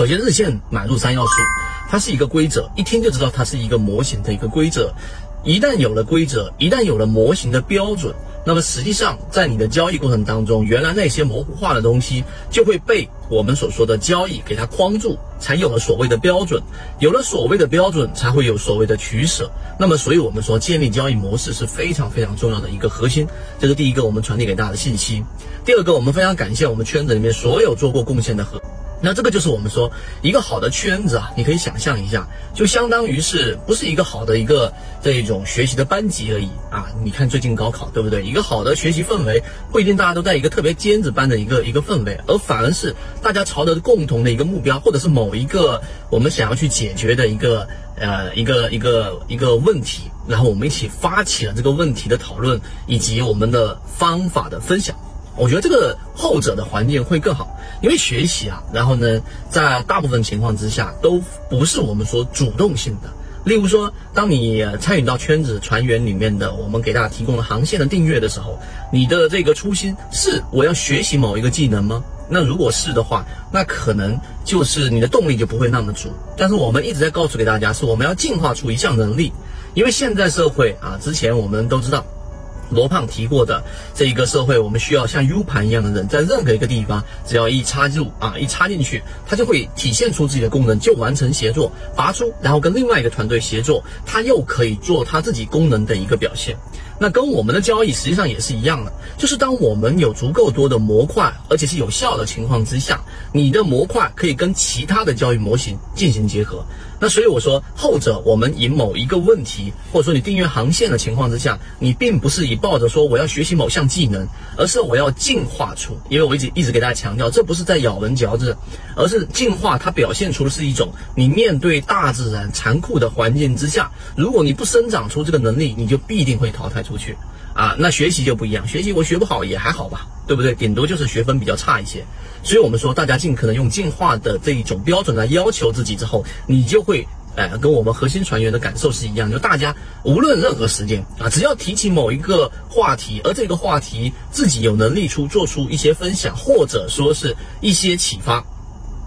首先，日线买入三要素，它是一个规则，一听就知道它是一个模型的一个规则。一旦有了规则，一旦有了模型的标准，那么实际上在你的交易过程当中，原来那些模糊化的东西就会被我们所说的交易给它框住，才有了所谓的标准。有了所谓的标准，才会有所谓的取舍。那么，所以我们说建立交易模式是非常非常重要的一个核心。这是第一个我们传递给大家的信息。第二个，我们非常感谢我们圈子里面所有做过贡献的和。那这个就是我们说一个好的圈子啊，你可以想象一下，就相当于是不是一个好的一个这种学习的班级而已啊？你看最近高考对不对？一个好的学习氛围不一定大家都在一个特别尖子班的一个一个氛围，而反而是大家朝着共同的一个目标，或者是某一个我们想要去解决的一个呃一个一个一个问题，然后我们一起发起了这个问题的讨论以及我们的方法的分享。我觉得这个后者的环境会更好，因为学习啊，然后呢，在大部分情况之下都不是我们说主动性的。例如说，当你参与到圈子船员里面的，我们给大家提供了航线的订阅的时候，你的这个初心是我要学习某一个技能吗？那如果是的话，那可能就是你的动力就不会那么足。但是我们一直在告诉给大家，是我们要进化出一项能力，因为现在社会啊，之前我们都知道。罗胖提过的这一个社会，我们需要像 U 盘一样的人，在任何一个地方，只要一插入啊，一插进去，它就会体现出自己的功能，就完成协作，拔出，然后跟另外一个团队协作，它又可以做它自己功能的一个表现。那跟我们的交易实际上也是一样的，就是当我们有足够多的模块，而且是有效的情况之下，你的模块可以跟其他的交易模型进行结合。那所以我说，后者我们以某一个问题，或者说你订阅航线的情况之下，你并不是以抱着说我要学习某项技能，而是我要进化出。因为我一直一直给大家强调，这不是在咬文嚼字，而是进化，它表现出的是一种你面对大自然残酷的环境之下，如果你不生长出这个能力，你就必定会淘汰出去。啊，那学习就不一样，学习我学不好也还好吧，对不对？顶多就是学分比较差一些。所以我们说，大家尽可能用进化的这一种标准来要求自己之后，你就会，哎，跟我们核心船员的感受是一样，就大家无论任何时间啊，只要提起某一个话题，而这个话题自己有能力出做出一些分享，或者说是一些启发。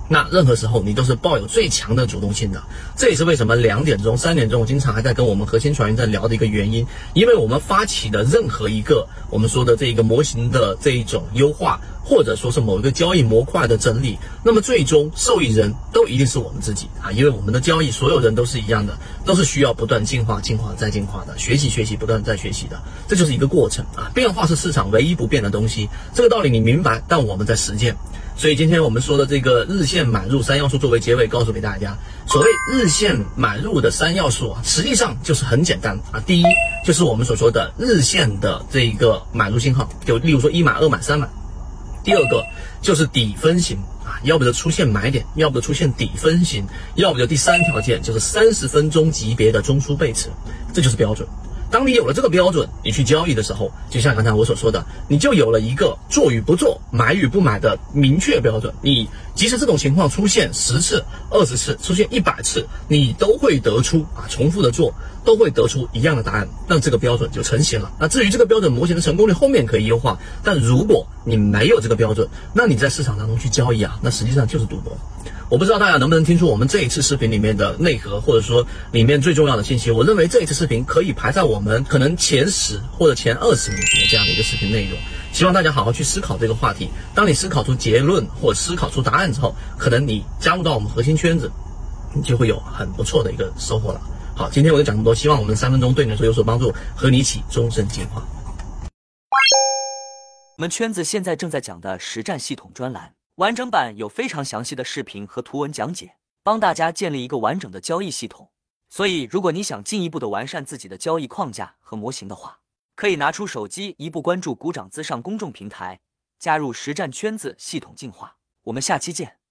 那任何时候你都是抱有最强的主动性的，这也是为什么两点钟、三点钟我经常还在跟我们核心船员在聊的一个原因。因为我们发起的任何一个我们说的这一个模型的这一种优化，或者说是某一个交易模块的整理，那么最终受益人都一定是我们自己啊！因为我们的交易所有人都是一样的，都是需要不断进化、进化再进化的，学习、学习、不断再学习的，这就是一个过程啊！变化是市场唯一不变的东西，这个道理你明白，但我们在实践。所以今天我们说的这个日线买入三要素作为结尾，告诉给大家，所谓日线买入的三要素啊，实际上就是很简单啊。第一就是我们所说的日线的这一个买入信号，就例如说一买、二买、三买。第二个就是底分型啊，要不就出现买点，要不就出现底分型，要不就第三条件就是三十分钟级别的中枢背驰，这就是标准。当你有了这个标准，你去交易的时候，就像刚才我所说的，你就有了一个做与不做、买与不买的明确标准。你即使这种情况出现十次、二十次、出现一百次，你都会得出啊，重复的做都会得出一样的答案，那这个标准就成型了。那至于这个标准模型的成功率，后面可以优化。但如果你没有这个标准，那你在市场当中去交易啊，那实际上就是赌博。我不知道大家能不能听出我们这一次视频里面的内核，或者说里面最重要的信息。我认为这一次视频可以排在我们可能前十或者前二十名的这样的一个视频内容。希望大家好好去思考这个话题。当你思考出结论或思考出答案之后，可能你加入到我们核心圈子，你就会有很不错的一个收获了。好，今天我就讲这么多，希望我们三分钟对你来说有所帮助，和你一起终身进化。我们圈子现在正在讲的实战系统专栏。完整版有非常详细的视频和图文讲解，帮大家建立一个完整的交易系统。所以，如果你想进一步的完善自己的交易框架和模型的话，可以拿出手机，一步关注“股掌资上”公众平台，加入实战圈子，系统进化。我们下期见。